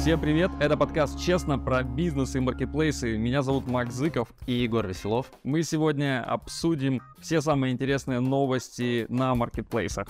Всем привет, это подкаст «Честно» про бизнес и маркетплейсы. Меня зовут Макс Зыков. И Егор Веселов. Мы сегодня обсудим все самые интересные новости на маркетплейсах.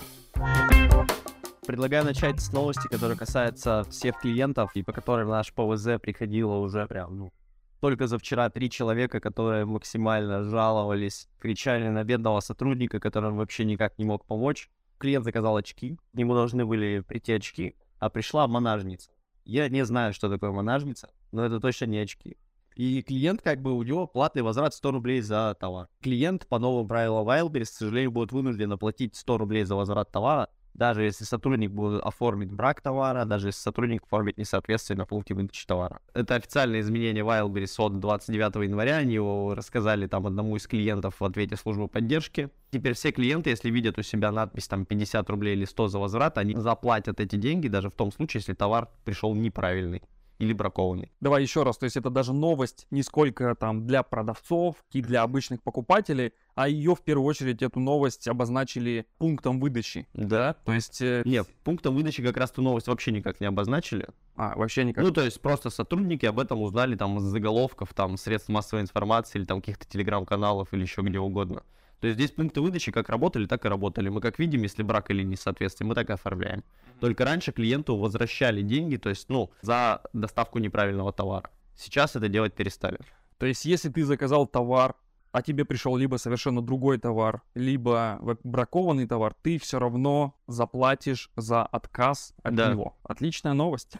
Предлагаю начать с новости, которая касается всех клиентов, и по которой в наш ПВЗ приходило уже прям, ну, только за вчера три человека, которые максимально жаловались, кричали на бедного сотрудника, который вообще никак не мог помочь. Клиент заказал очки, к нему должны были прийти очки, а пришла монажница. Я не знаю, что такое монажница, но это точно не очки. И клиент, как бы, у него платный возврат 100 рублей за товар. Клиент по новым правилам Wildberries, к сожалению, будет вынужден оплатить 100 рублей за возврат товара, даже если сотрудник будет оформить брак товара, даже если сотрудник оформит несоответствие на пункте выдачи товара. Это официальное изменение Wildberries от 29 января, они его рассказали там одному из клиентов в ответе службы поддержки. Теперь все клиенты, если видят у себя надпись там 50 рублей или 100 за возврат, они заплатят эти деньги даже в том случае, если товар пришел неправильный или бракованный. Давай еще раз, то есть это даже новость не сколько там для продавцов и для обычных покупателей, а ее в первую очередь эту новость обозначили пунктом выдачи. Да. То есть... Э... Нет, пунктом выдачи как раз ту новость вообще никак не обозначили. А, вообще никак. Ну, то есть просто сотрудники об этом узнали там из заголовков, там, средств массовой информации или там каких-то телеграм-каналов или еще где угодно. То есть здесь пункты выдачи как работали, так и работали. Мы как видим, если брак или несоответствие, мы так и оформляем. Только раньше клиенту возвращали деньги, то есть, ну, за доставку неправильного товара. Сейчас это делать перестали. То есть, если ты заказал товар, а тебе пришел либо совершенно другой товар, либо бракованный товар, ты все равно заплатишь за отказ от да. него. Отличная новость.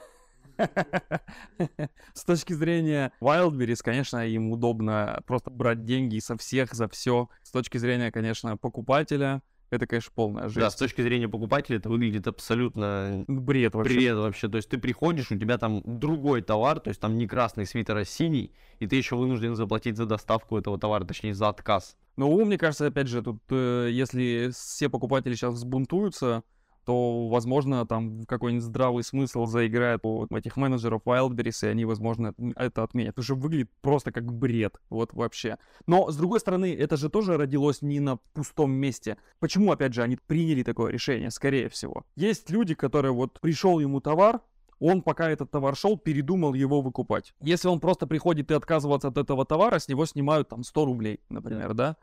С точки зрения Wildberries, конечно, им удобно просто брать деньги со всех за все. С точки зрения, конечно, покупателя, это, конечно, полная жизнь. Да, с точки зрения покупателя это выглядит абсолютно... Бред вообще. Бред вообще. То есть ты приходишь, у тебя там другой товар, то есть там не красный свитер, а синий, и ты еще вынужден заплатить за доставку этого товара, точнее, за отказ. Ну, мне кажется, опять же, тут, э, если все покупатели сейчас взбунтуются, то, возможно, там какой-нибудь здравый смысл заиграет у этих менеджеров Wildberries, и они, возможно, это отменят. Это же выглядит просто как бред, вот вообще. Но, с другой стороны, это же тоже родилось не на пустом месте. Почему, опять же, они приняли такое решение, скорее всего? Есть люди, которые вот пришел ему товар, он, пока этот товар шел, передумал его выкупать. Если он просто приходит и отказывается от этого товара, с него снимают там 100 рублей, например, да?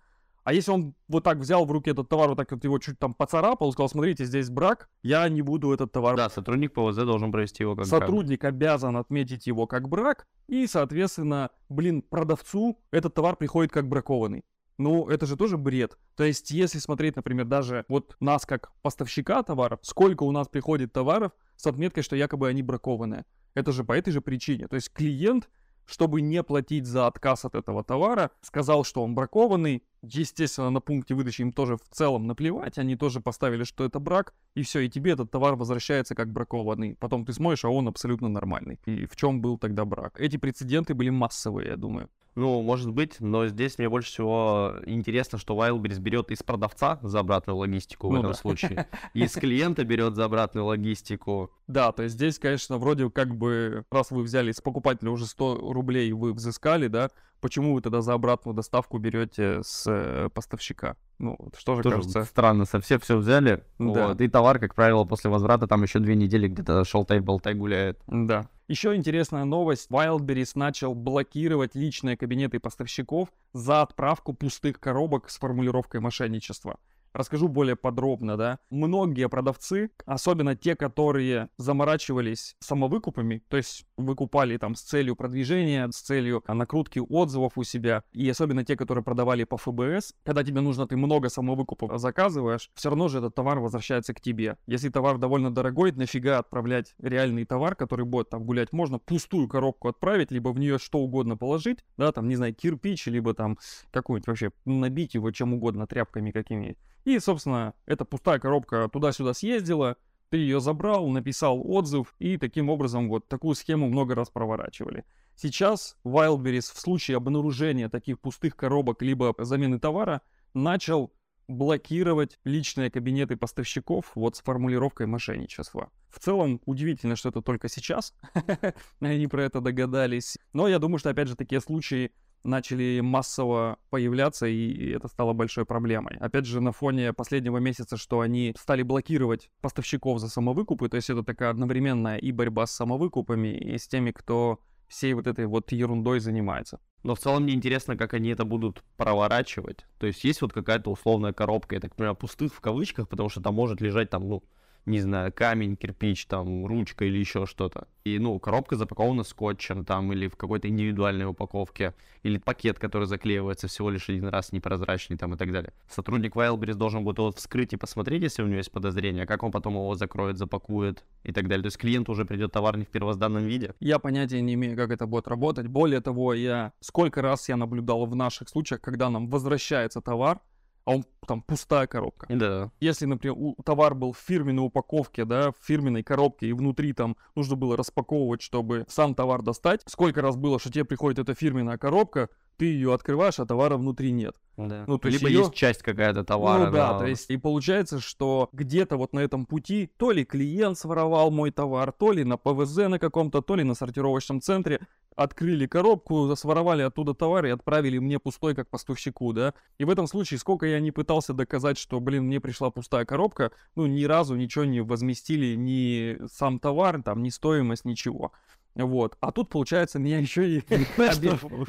А если он вот так взял в руки этот товар, вот так вот его чуть там поцарапал, сказал, смотрите, здесь брак, я не буду этот товар... Да, сотрудник ПВЗ должен провести его как Сотрудник брак. обязан отметить его как брак, и, соответственно, блин, продавцу этот товар приходит как бракованный. Ну, это же тоже бред. То есть, если смотреть, например, даже вот нас как поставщика товаров, сколько у нас приходит товаров с отметкой, что якобы они бракованные. Это же по этой же причине. То есть клиент чтобы не платить за отказ от этого товара, сказал, что он бракованный. Естественно, на пункте выдачи им тоже в целом наплевать, они тоже поставили, что это брак, и все, и тебе этот товар возвращается как бракованный. Потом ты смотришь, а он абсолютно нормальный. И в чем был тогда брак? Эти прецеденты были массовые, я думаю. Ну, может быть, но здесь мне больше всего интересно, что Wildberries берет из продавца за обратную логистику в ну этом да. случае, и из клиента берет за обратную логистику. Да, то есть здесь, конечно, вроде как бы, раз вы взяли с покупателя уже 100 рублей, вы взыскали, да, почему вы тогда за обратную доставку берете с э, поставщика? Ну, что же Тоже кажется? Странно, совсем все взяли, да. вот, и товар, как правило, после возврата там еще две недели где-то шелтай-болтай гуляет. Да. Еще интересная новость. Wildberries начал блокировать личные кабинеты поставщиков за отправку пустых коробок с формулировкой мошенничества. Расскажу более подробно, да. Многие продавцы, особенно те, которые заморачивались самовыкупами, то есть выкупали там с целью продвижения, с целью накрутки отзывов у себя, и особенно те, которые продавали по ФБС, когда тебе нужно, ты много самовыкупов заказываешь, все равно же этот товар возвращается к тебе. Если товар довольно дорогой, нафига отправлять реальный товар, который будет там гулять, можно пустую коробку отправить, либо в нее что угодно положить, да, там, не знаю, кирпич, либо там какую-нибудь вообще набить его чем угодно, тряпками какими-нибудь и, собственно, эта пустая коробка туда-сюда съездила, ты ее забрал, написал отзыв, и таким образом вот такую схему много раз проворачивали. Сейчас Wildberries в случае обнаружения таких пустых коробок либо замены товара начал блокировать личные кабинеты поставщиков вот с формулировкой мошенничества. В целом, удивительно, что это только сейчас они про это догадались. Но я думаю, что, опять же, такие случаи начали массово появляться, и это стало большой проблемой. Опять же, на фоне последнего месяца, что они стали блокировать поставщиков за самовыкупы, то есть это такая одновременная и борьба с самовыкупами, и с теми, кто всей вот этой вот ерундой занимается. Но в целом мне интересно, как они это будут проворачивать. То есть есть вот какая-то условная коробка, я так понимаю, пустых в кавычках, потому что там может лежать там, ну, не знаю, камень, кирпич, там, ручка или еще что-то. И, ну, коробка запакована скотчем там или в какой-то индивидуальной упаковке, или пакет, который заклеивается всего лишь один раз, непрозрачный там и так далее. Сотрудник Wildberries должен будет его вскрыть и посмотреть, если у него есть подозрение, как он потом его закроет, запакует и так далее. То есть клиенту уже придет товар не в первозданном виде. Я понятия не имею, как это будет работать. Более того, я сколько раз я наблюдал в наших случаях, когда нам возвращается товар, а он там пустая коробка. Да. Если, например, у, товар был в фирменной упаковке, да, в фирменной коробке, и внутри там нужно было распаковывать, чтобы сам товар достать, сколько раз было, что тебе приходит эта фирменная коробка, ты ее открываешь, а товара внутри нет. Да. Ну, то есть Либо есть часть какая-то товара. Ну да, но... то есть и получается, что где-то вот на этом пути то ли клиент своровал мой товар, то ли на ПВЗ на каком-то, то ли на сортировочном центре открыли коробку, своровали оттуда товар и отправили мне пустой как поставщику, да. И в этом случае, сколько я не пытался доказать, что, блин, мне пришла пустая коробка, ну, ни разу ничего не возместили, ни сам товар, там, ни стоимость, ничего. Вот. А тут, получается, меня еще и...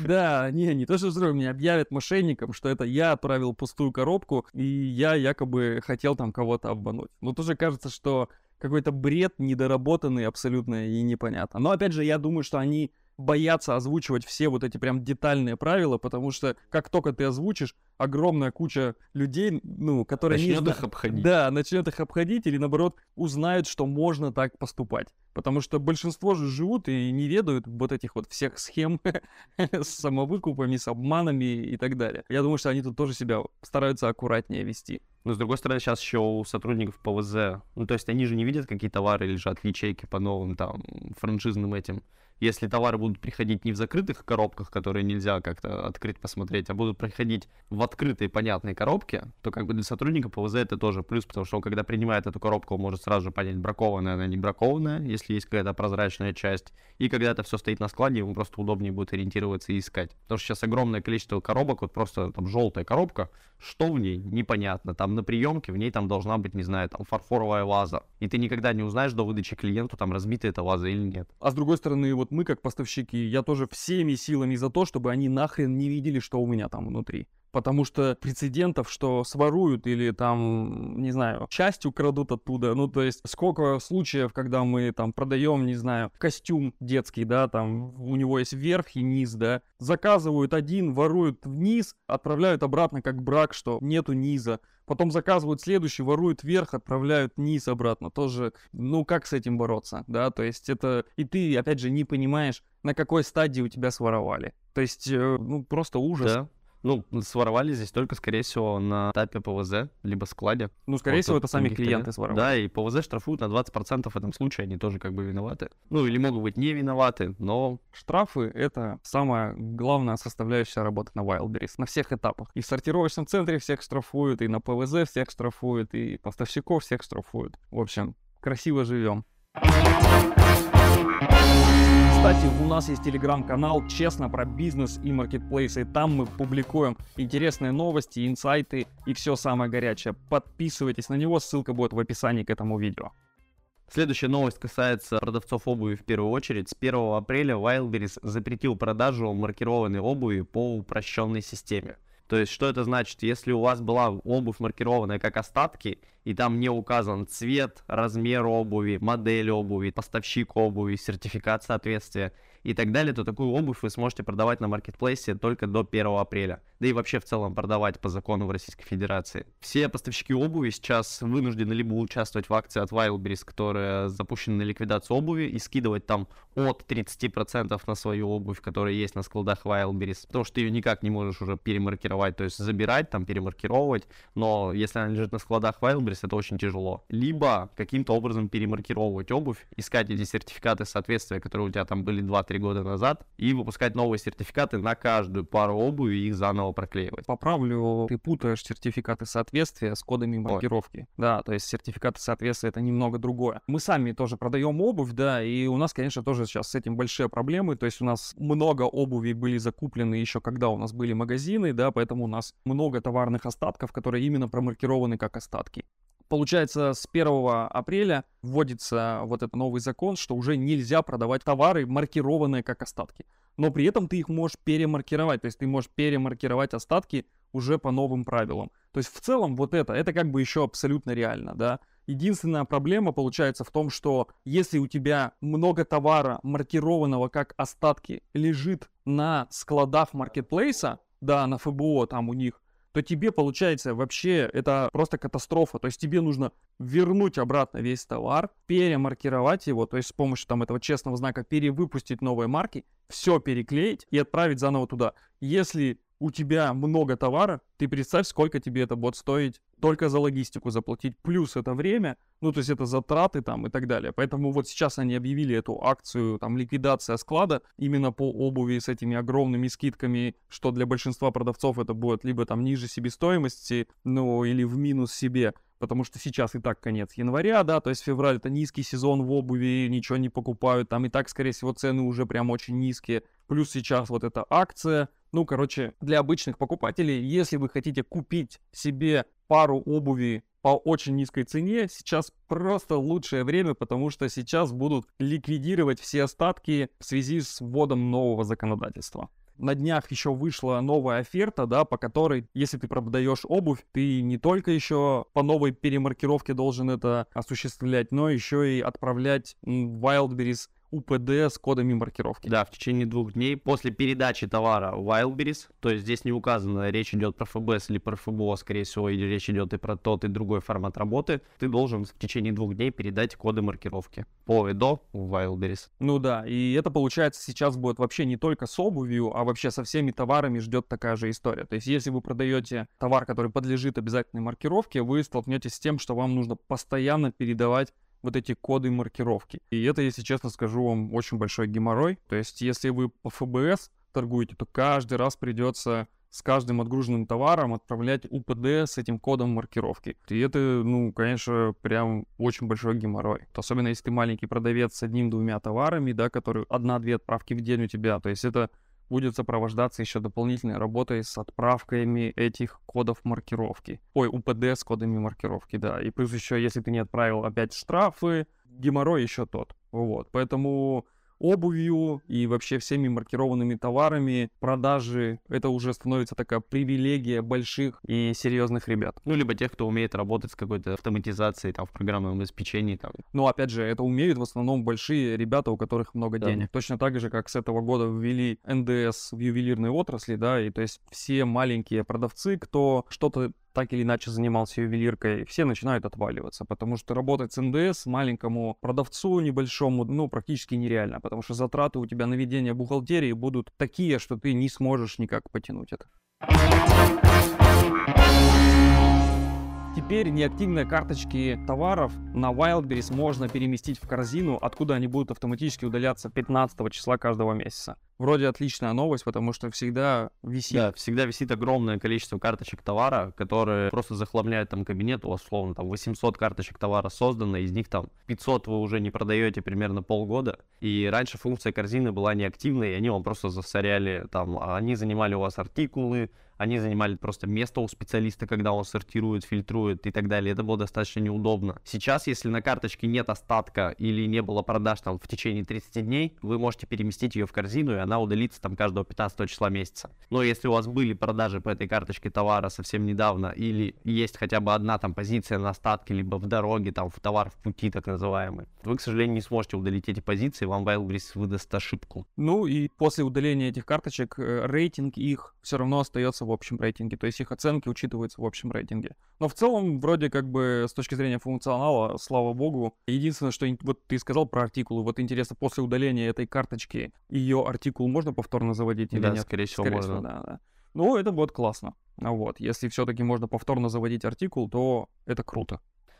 Да, не, не то, что взрыв, меня объявят мошенником, что это я отправил пустую коробку, и я якобы хотел там кого-то обмануть. Ну, тоже кажется, что какой-то бред недоработанный абсолютно и непонятно. Но, опять же, я думаю, что они боятся озвучивать все вот эти прям детальные правила, потому что как только ты озвучишь, огромная куча людей, ну, которые начнет не... их обходить. Да, начнет их обходить или, наоборот, узнают, что можно так поступать. Потому что большинство же живут и не ведают вот этих вот всех схем с самовыкупами, с обманами и так далее. Я думаю, что они тут тоже себя стараются аккуратнее вести. Но, с другой стороны, сейчас еще у сотрудников ПВЗ, ну, то есть они же не видят, какие товары лежат в ячейке по новым там франшизным этим если товары будут приходить не в закрытых коробках, которые нельзя как-то открыть, посмотреть, а будут приходить в открытой, понятной коробке, то как бы для сотрудника ПВЗ это тоже плюс, потому что он, когда принимает эту коробку, он может сразу же понять, бракованная она, не бракованная, если есть какая-то прозрачная часть. И когда это все стоит на складе, ему просто удобнее будет ориентироваться и искать. Потому что сейчас огромное количество коробок, вот просто там желтая коробка, что в ней, непонятно. Там на приемке в ней там должна быть, не знаю, там фарфоровая ваза. И ты никогда не узнаешь до выдачи клиенту, там разбита эта ваза или нет. А с другой стороны, вот мы как поставщики, я тоже всеми силами за то, чтобы они нахрен не видели, что у меня там внутри. Потому что прецедентов, что своруют или там, не знаю, часть украдут оттуда. Ну, то есть, сколько случаев, когда мы там продаем, не знаю, костюм детский, да, там у него есть верх и низ, да, заказывают один, воруют вниз, отправляют обратно как брак, что нету низа. Потом заказывают следующий, воруют вверх, отправляют низ обратно. Тоже, ну как с этим бороться, да? То есть это... И ты, опять же, не понимаешь, на какой стадии у тебя своровали. То есть, э, ну просто ужас. Да. Ну, своровали здесь только, скорее всего, на этапе ПВЗ, либо складе. Ну, скорее вот, всего, это сами клиенты своровали. Да, и ПВЗ штрафуют на 20% в этом случае, они тоже как бы виноваты. Ну, или могут быть не виноваты, но... Штрафы — это самая главная составляющая работы на Wildberries на всех этапах. И в сортировочном центре всех штрафуют, и на ПВЗ всех штрафуют, и поставщиков всех штрафуют. В общем, красиво живем. Кстати, у нас есть телеграм-канал «Честно» про бизнес и маркетплейсы. Там мы публикуем интересные новости, инсайты и все самое горячее. Подписывайтесь на него, ссылка будет в описании к этому видео. Следующая новость касается продавцов обуви в первую очередь. С 1 апреля Wildberries запретил продажу маркированной обуви по упрощенной системе. То есть, что это значит? Если у вас была обувь маркированная как остатки, и там не указан цвет, размер обуви, модель обуви, поставщик обуви, сертификат соответствия, и так далее, то такую обувь вы сможете продавать на маркетплейсе только до 1 апреля. Да и вообще в целом продавать по закону в Российской Федерации. Все поставщики обуви сейчас вынуждены либо участвовать в акции от Wildberries, которая запущена на ликвидацию обуви, и скидывать там от 30% на свою обувь, которая есть на складах Wildberries, потому что ты ее никак не можешь уже перемаркировать, то есть забирать, там перемаркировывать, но если она лежит на складах Wildberries это очень тяжело. Либо каким-то образом перемаркировывать обувь, искать эти сертификаты соответствия, которые у тебя там были 2-3 года назад, и выпускать новые сертификаты на каждую пару обуви и их заново проклеивать. Поправлю, ты путаешь сертификаты соответствия с кодами маркировки. Ой. Да, то есть сертификаты соответствия это немного другое. Мы сами тоже продаем обувь, да, и у нас, конечно, тоже сейчас с этим большие проблемы. То есть у нас много обуви были закуплены еще когда у нас были магазины, да, поэтому у нас много товарных остатков, которые именно промаркированы как остатки. Получается, с 1 апреля вводится вот этот новый закон, что уже нельзя продавать товары, маркированные как остатки. Но при этом ты их можешь перемаркировать, то есть ты можешь перемаркировать остатки уже по новым правилам. То есть в целом вот это, это как бы еще абсолютно реально, да. Единственная проблема получается в том, что если у тебя много товара, маркированного как остатки, лежит на складах маркетплейса, да, на ФБО там у них, то тебе получается вообще это просто катастрофа. То есть тебе нужно вернуть обратно весь товар, перемаркировать его, то есть с помощью там этого честного знака перевыпустить новые марки, все переклеить и отправить заново туда. Если у тебя много товара, ты представь, сколько тебе это будет стоить только за логистику заплатить, плюс это время, ну, то есть это затраты там и так далее. Поэтому вот сейчас они объявили эту акцию, там, ликвидация склада именно по обуви с этими огромными скидками, что для большинства продавцов это будет либо там ниже себестоимости, ну, или в минус себе, потому что сейчас и так конец января, да, то есть февраль это низкий сезон в обуви, ничего не покупают, там и так, скорее всего, цены уже прям очень низкие, плюс сейчас вот эта акция, ну, короче, для обычных покупателей, если вы хотите купить себе пару обуви по очень низкой цене, сейчас просто лучшее время, потому что сейчас будут ликвидировать все остатки в связи с вводом нового законодательства. На днях еще вышла новая оферта, да, по которой, если ты продаешь обувь, ты не только еще по новой перемаркировке должен это осуществлять, но еще и отправлять Wildberries УПД с кодами маркировки. Да, в течение двух дней после передачи товара Wildberries, то есть здесь не указано, речь идет про ФБС или про ФБО, скорее всего, или речь идет и про тот, и другой формат работы, ты должен в течение двух дней передать коды маркировки по и до в Wildberries. Ну да, и это получается сейчас будет вообще не только с обувью, а вообще со всеми товарами ждет такая же история. То есть если вы продаете товар, который подлежит обязательной маркировке, вы столкнетесь с тем, что вам нужно постоянно передавать вот эти коды маркировки. И это, если честно скажу вам, очень большой геморрой. То есть, если вы по ФБС торгуете, то каждый раз придется с каждым отгруженным товаром отправлять УПД с этим кодом маркировки. И это, ну, конечно, прям очень большой геморрой. Особенно если ты маленький продавец с одним-двумя товарами, да, которые одна-две отправки в день у тебя. То есть это будет сопровождаться еще дополнительной работой с отправками этих кодов маркировки. Ой, УПД с кодами маркировки, да. И плюс еще, если ты не отправил опять штрафы, геморрой еще тот. Вот, поэтому обувью и вообще всеми маркированными товарами, продажи, это уже становится такая привилегия больших и серьезных ребят. Ну, либо тех, кто умеет работать с какой-то автоматизацией, там, в программном обеспечении, там. Ну, опять же, это умеют в основном большие ребята, у которых много да. денег. Точно так же, как с этого года ввели НДС в ювелирной отрасли, да, и то есть все маленькие продавцы, кто что-то так или иначе занимался ювелиркой, все начинают отваливаться, потому что работать с НДС маленькому продавцу небольшому, ну, практически нереально, потому что затраты у тебя на ведение бухгалтерии будут такие, что ты не сможешь никак потянуть это. Теперь неактивные карточки товаров на Wildberries можно переместить в корзину, откуда они будут автоматически удаляться 15 числа каждого месяца. Вроде отличная новость, потому что всегда висит. Да, всегда висит огромное количество карточек товара, которые просто захламляют там кабинет, условно там 800 карточек товара создано, из них там 500 вы уже не продаете примерно полгода. И раньше функция корзины была неактивной, и они вам просто засоряли там, они занимали у вас артикулы, они занимали просто место у специалиста, когда он сортирует, фильтрует и так далее. Это было достаточно неудобно. Сейчас, если на карточке нет остатка или не было продаж там в течение 30 дней, вы можете переместить ее в корзину, и она удалится там каждого 15 числа месяца. Но если у вас были продажи по этой карточке товара совсем недавно, или есть хотя бы одна там позиция на остатке, либо в дороге, там в товар в пути так называемый, вы, к сожалению, не сможете удалить эти позиции, вам Wildberries выдаст ошибку. Ну и после удаления этих карточек э, рейтинг их все равно остается в общем рейтинге, то есть их оценки учитываются в общем рейтинге. Но в целом, вроде как бы с точки зрения функционала, слава богу, единственное, что вот ты сказал про артикулы, вот интересно, после удаления этой карточки ее артикул можно повторно заводить или да, нет? скорее всего скорее можно. Всего, да, да. Ну, это будет классно. Вот, если все-таки можно повторно заводить артикул, то это круто.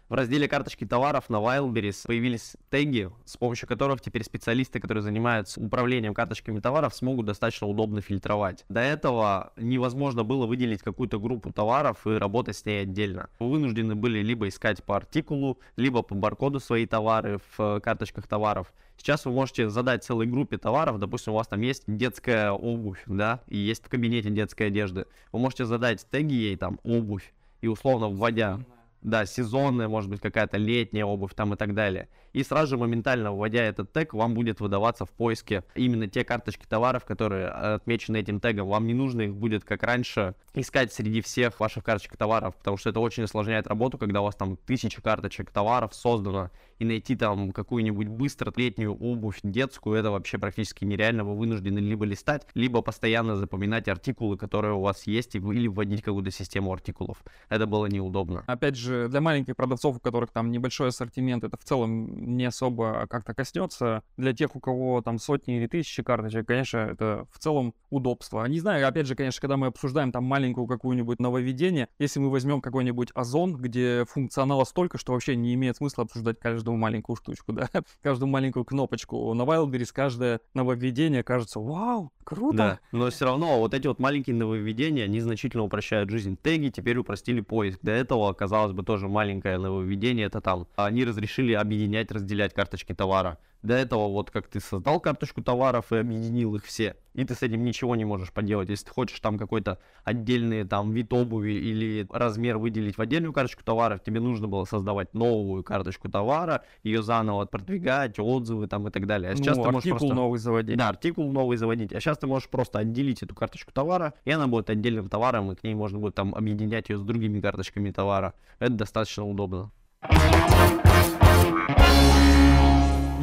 В разделе карточки товаров на Wildberries появились теги, с помощью которых теперь специалисты, которые занимаются управлением карточками товаров, смогут достаточно удобно фильтровать. До этого невозможно было выделить какую-то группу товаров и работать с ней отдельно. Вы вынуждены были либо искать по артикулу, либо по баркоду свои товары в э, карточках товаров. Сейчас вы можете задать целой группе товаров, допустим, у вас там есть детская обувь, да, и есть в кабинете детской одежды. Вы можете задать теги ей там обувь, и условно вводя да, сезонная, может быть, какая-то летняя обувь там и так далее. И сразу же моментально вводя этот тег, вам будет выдаваться в поиске именно те карточки товаров, которые э, отмечены этим тегом. Вам не нужно их будет, как раньше, искать среди всех ваших карточек товаров, потому что это очень осложняет работу, когда у вас там тысяча карточек товаров создано, и найти там какую-нибудь быстро летнюю обувь детскую, это вообще практически нереально. Вы вынуждены либо листать, либо постоянно запоминать артикулы, которые у вас есть, или вводить какую-то систему артикулов. Это было неудобно. Опять же, для маленьких продавцов, у которых там небольшой ассортимент, это в целом не особо как-то коснется. Для тех, у кого там сотни или тысячи карточек, конечно, это в целом удобство. Не знаю, опять же, конечно, когда мы обсуждаем там маленькую какую-нибудь нововведение, если мы возьмем какой-нибудь Озон, где функционала столько, что вообще не имеет смысла обсуждать каждую маленькую штучку, да, каждую маленькую кнопочку. На Wildberries каждое нововведение кажется, вау, круто. Да, но все равно вот эти вот маленькие нововведения, они значительно упрощают жизнь. Теги теперь упростили поиск. До этого, казалось бы, тоже маленькое нововведение, это там, они разрешили объединять, разделять карточки товара. До этого вот как ты создал карточку товаров и объединил их все, и ты с этим ничего не можешь поделать. Если ты хочешь там какой-то отдельный там вид обуви или размер выделить в отдельную карточку товаров, тебе нужно было создавать новую карточку товара, ее заново продвигать, отзывы там и так далее. А сейчас ну, ты можешь просто... новый заводить. Да, артикул новый заводить. А сейчас ты можешь просто отделить эту карточку товара, и она будет отдельным товаром, и к ней можно будет там объединять ее с другими карточками товара. Это достаточно удобно.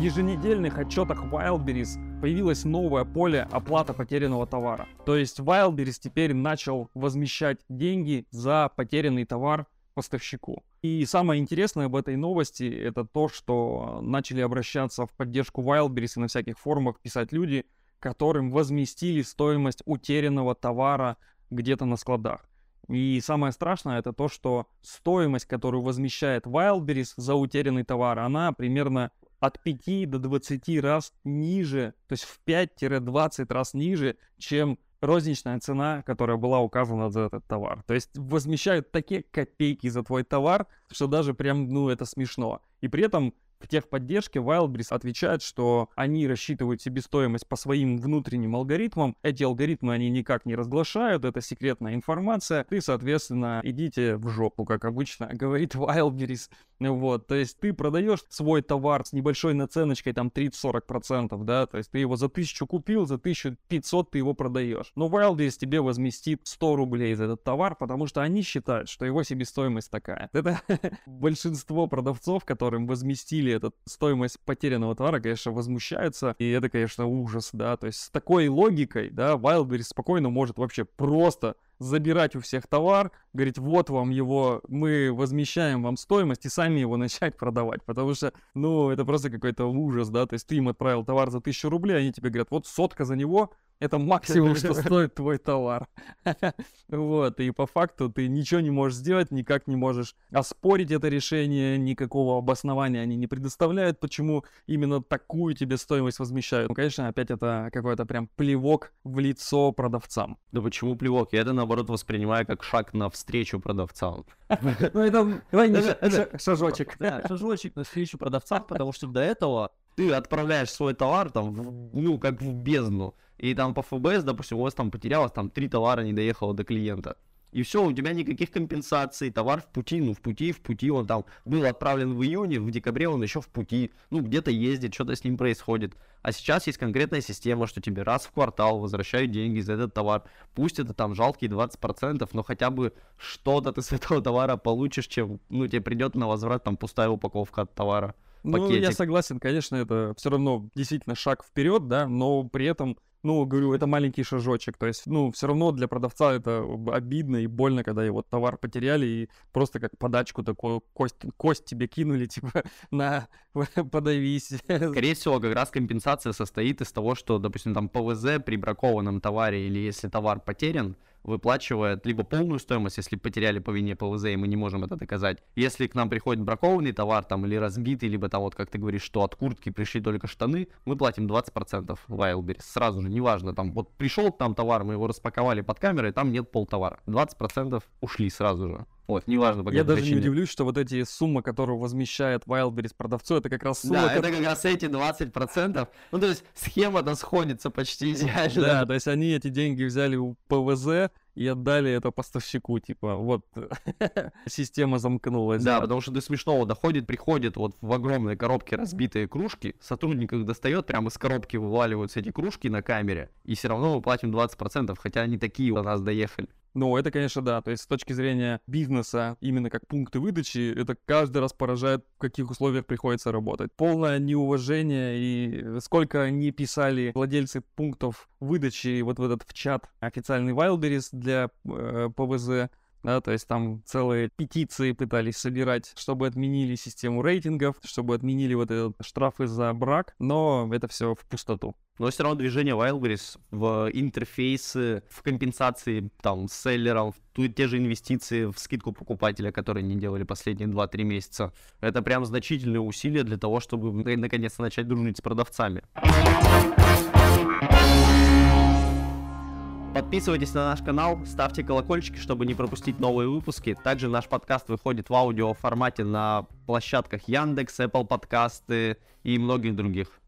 В еженедельных отчетах Wildberries появилось новое поле оплата потерянного товара. То есть Wildberries теперь начал возмещать деньги за потерянный товар поставщику. И самое интересное об этой новости это то, что начали обращаться в поддержку Wildberries и на всяких форумах писать люди, которым возместили стоимость утерянного товара где-то на складах. И самое страшное это то, что стоимость, которую возмещает Wildberries за утерянный товар, она примерно от 5 до 20 раз ниже, то есть в 5-20 раз ниже, чем розничная цена, которая была указана за этот товар. То есть возмещают такие копейки за твой товар, что даже прям, ну, это смешно. И при этом в техподдержке Wildberries отвечает, что они рассчитывают себестоимость по своим внутренним алгоритмам. Эти алгоритмы они никак не разглашают, это секретная информация. Ты, соответственно, идите в жопу, как обычно, говорит Wildberries. Вот, то есть ты продаешь свой товар с небольшой наценочкой, там 30-40%, да, то есть ты его за 1000 купил, за 1500 ты его продаешь. Но Wildberries тебе возместит 100 рублей за этот товар, потому что они считают, что его себестоимость такая. Это большинство продавцов, которым возместили или эта стоимость потерянного товара, конечно, возмущаются, и это, конечно, ужас, да, то есть с такой логикой, да, Wildberries спокойно может вообще просто забирать у всех товар, говорить, вот вам его, мы возмещаем вам стоимость и сами его начать продавать, потому что, ну, это просто какой-то ужас, да, то есть ты им отправил товар за тысячу рублей, они тебе говорят, вот сотка за него, это максимум, что стоит твой товар. вот, и по факту ты ничего не можешь сделать, никак не можешь оспорить это решение, никакого обоснования они не предоставляют, почему именно такую тебе стоимость возмещают. Ну, конечно, опять это какой-то прям плевок в лицо продавцам. Да почему плевок? Я это, наоборот, воспринимаю как шаг навстречу продавцам. Ну, это шажочек. Да, шажочек навстречу продавцам, потому что до этого ты отправляешь свой товар там, ну, как в бездну, и там по ФБС, допустим, у вас там потерялось, там три товара не доехало до клиента. И все, у тебя никаких компенсаций, товар в пути, ну в пути, в пути, он там был отправлен в июне, в декабре он еще в пути, ну где-то ездит, что-то с ним происходит. А сейчас есть конкретная система, что тебе раз в квартал возвращают деньги за этот товар. Пусть это там жалкие 20%, но хотя бы что-то ты с этого товара получишь, чем, ну тебе придет на возврат там пустая упаковка от товара. Ну, я согласен, конечно, это все равно действительно шаг вперед, да, но при этом ну, говорю, это маленький шажочек. То есть, ну, все равно для продавца это обидно и больно, когда его товар потеряли и просто как подачку такую кость, кость тебе кинули, типа, на, подавись. Скорее всего, как раз компенсация состоит из того, что, допустим, там ПВЗ при бракованном товаре или если товар потерян, выплачивает либо полную стоимость, если потеряли по вине ПВЗ, и мы не можем это доказать. Если к нам приходит бракованный товар там или разбитый, либо там вот как ты говоришь, что от куртки пришли только штаны, мы платим 20% Wildberries. Сразу же, неважно, там вот пришел там товар, мы его распаковали под камерой, там нет полтовара. 20% ушли сразу же. Вот, неважно, по Я даже не причине. удивлюсь, что вот эти суммы, которые возмещает Wildberries продавцу, это как раз сумма, Да, ко- это как раз эти 20%. Ну, то есть схема-то сходится почти идеально. Да, то есть они эти деньги взяли у ПВЗ и отдали это поставщику, типа, вот система замкнулась. Да, потому что до смешного доходит, приходит вот в огромной коробке разбитые кружки, сотрудник их достает, прямо из коробки вываливаются эти кружки на камере, и все равно мы платим 20%, хотя они такие до нас доехали. Ну, это, конечно, да. То есть с точки зрения бизнеса, именно как пункты выдачи, это каждый раз поражает, в каких условиях приходится работать. Полное неуважение и сколько не писали владельцы пунктов выдачи вот в этот в чат официальный Wildberries для э, ПВЗ, да, то есть там целые петиции пытались собирать, чтобы отменили систему рейтингов, чтобы отменили вот этот штрафы за брак, но это все в пустоту. Но все равно движение Wildberries в интерфейсы, в компенсации там с селлером, в те же инвестиции в скидку покупателя, которые не делали последние 2-3 месяца. Это прям значительные усилия для того, чтобы наконец-то начать дружить с продавцами. Подписывайтесь на наш канал, ставьте колокольчики, чтобы не пропустить новые выпуски. Также наш подкаст выходит в аудио формате на площадках Яндекс, Apple подкасты и многих других.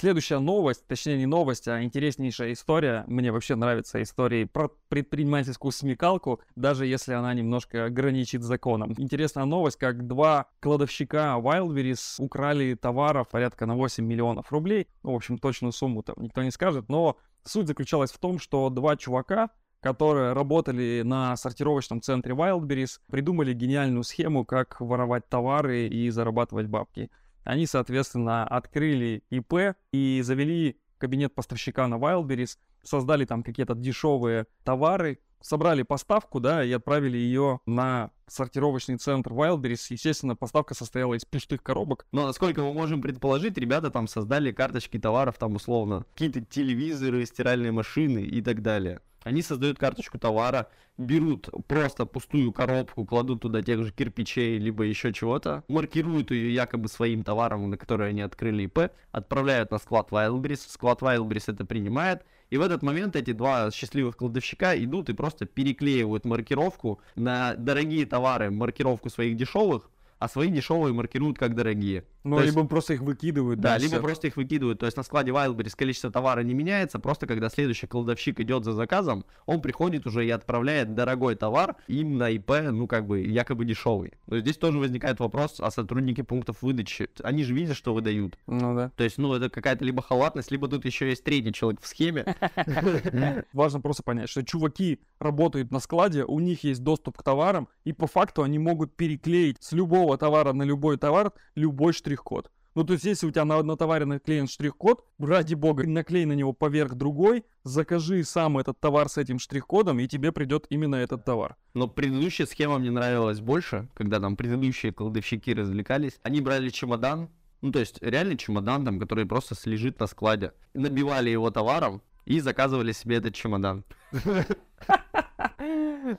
Следующая новость, точнее не новость, а интереснейшая история. Мне вообще нравятся истории про предпринимательскую смекалку, даже если она немножко граничит законом. Интересная новость, как два кладовщика Wildberries украли товаров порядка на 8 миллионов рублей. Ну, в общем, точную сумму там никто не скажет, но суть заключалась в том, что два чувака, которые работали на сортировочном центре Wildberries, придумали гениальную схему, как воровать товары и зарабатывать бабки. Они, соответственно, открыли ИП и завели кабинет поставщика на Wildberries, создали там какие-то дешевые товары, собрали поставку, да, и отправили ее на сортировочный центр Wildberries. Естественно, поставка состояла из пустых коробок. Но насколько мы можем предположить, ребята там создали карточки товаров, там условно какие-то телевизоры, стиральные машины и так далее. Они создают карточку товара, берут просто пустую коробку, кладут туда тех же кирпичей, либо еще чего-то, маркируют ее якобы своим товаром, на который они открыли ИП, отправляют на склад Wildberries, склад Wildberries это принимает, и в этот момент эти два счастливых кладовщика идут и просто переклеивают маркировку на дорогие товары, маркировку своих дешевых, а свои дешевые маркируют как дорогие. Ну, То есть- либо просто их выкидывают. Да, и либо всё. просто их выкидывают. То есть на складе Wildberries количество товара не меняется, просто когда следующий кладовщик идет за заказом, он приходит уже и отправляет дорогой товар им на ИП, ну как бы якобы дешевый. Есть здесь тоже возникает вопрос о сотруднике пунктов выдачи. Они же видят, что выдают. Ну да. То есть, ну, это какая-то либо халатность, либо тут еще есть третий человек в схеме. Важно просто понять, что чуваки работают на складе, у них есть доступ к товарам, и по факту они могут переклеить с любого товара на любой товар любой штрих-код. Ну, то есть, если у тебя на, на товаре наклеен штрих-код, ради бога, наклей на него поверх другой, закажи сам этот товар с этим штрих-кодом, и тебе придет именно этот товар. Но предыдущая схема мне нравилась больше, когда там предыдущие кладовщики развлекались. Они брали чемодан, ну то есть реальный чемодан, там, который просто лежит на складе, набивали его товаром и заказывали себе этот чемодан.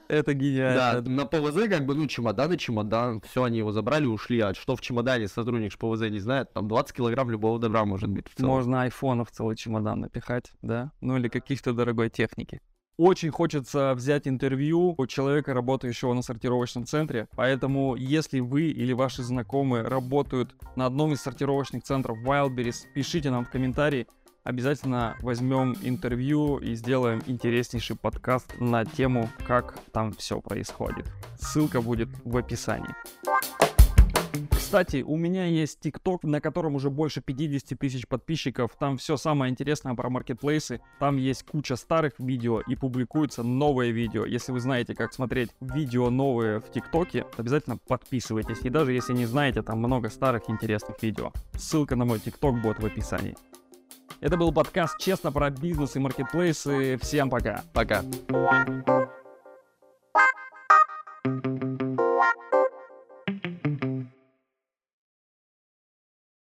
Это Да, гениально. на ПВЗ как бы, ну, чемодан и чемодан, все, они его забрали, ушли, а что в чемодане сотрудник ПВЗ не знает, там 20 килограмм любого добра может быть. Можно айфонов целый чемодан напихать, да? Ну или каких-то дорогой техники. Очень хочется взять интервью у человека, работающего на сортировочном центре. Поэтому, если вы или ваши знакомые работают на одном из сортировочных центров Wildberries, пишите нам в комментарии. Обязательно возьмем интервью и сделаем интереснейший подкаст на тему, как там все происходит. Ссылка будет в описании. Кстати, у меня есть ТикТок, на котором уже больше 50 тысяч подписчиков. Там все самое интересное про маркетплейсы. Там есть куча старых видео и публикуются новые видео. Если вы знаете, как смотреть видео новые в ТикТоке, обязательно подписывайтесь. И даже если не знаете, там много старых интересных видео. Ссылка на мой ТикТок будет в описании. Это был подкаст «Честно про бизнес и маркетплейсы». Всем пока. Пока.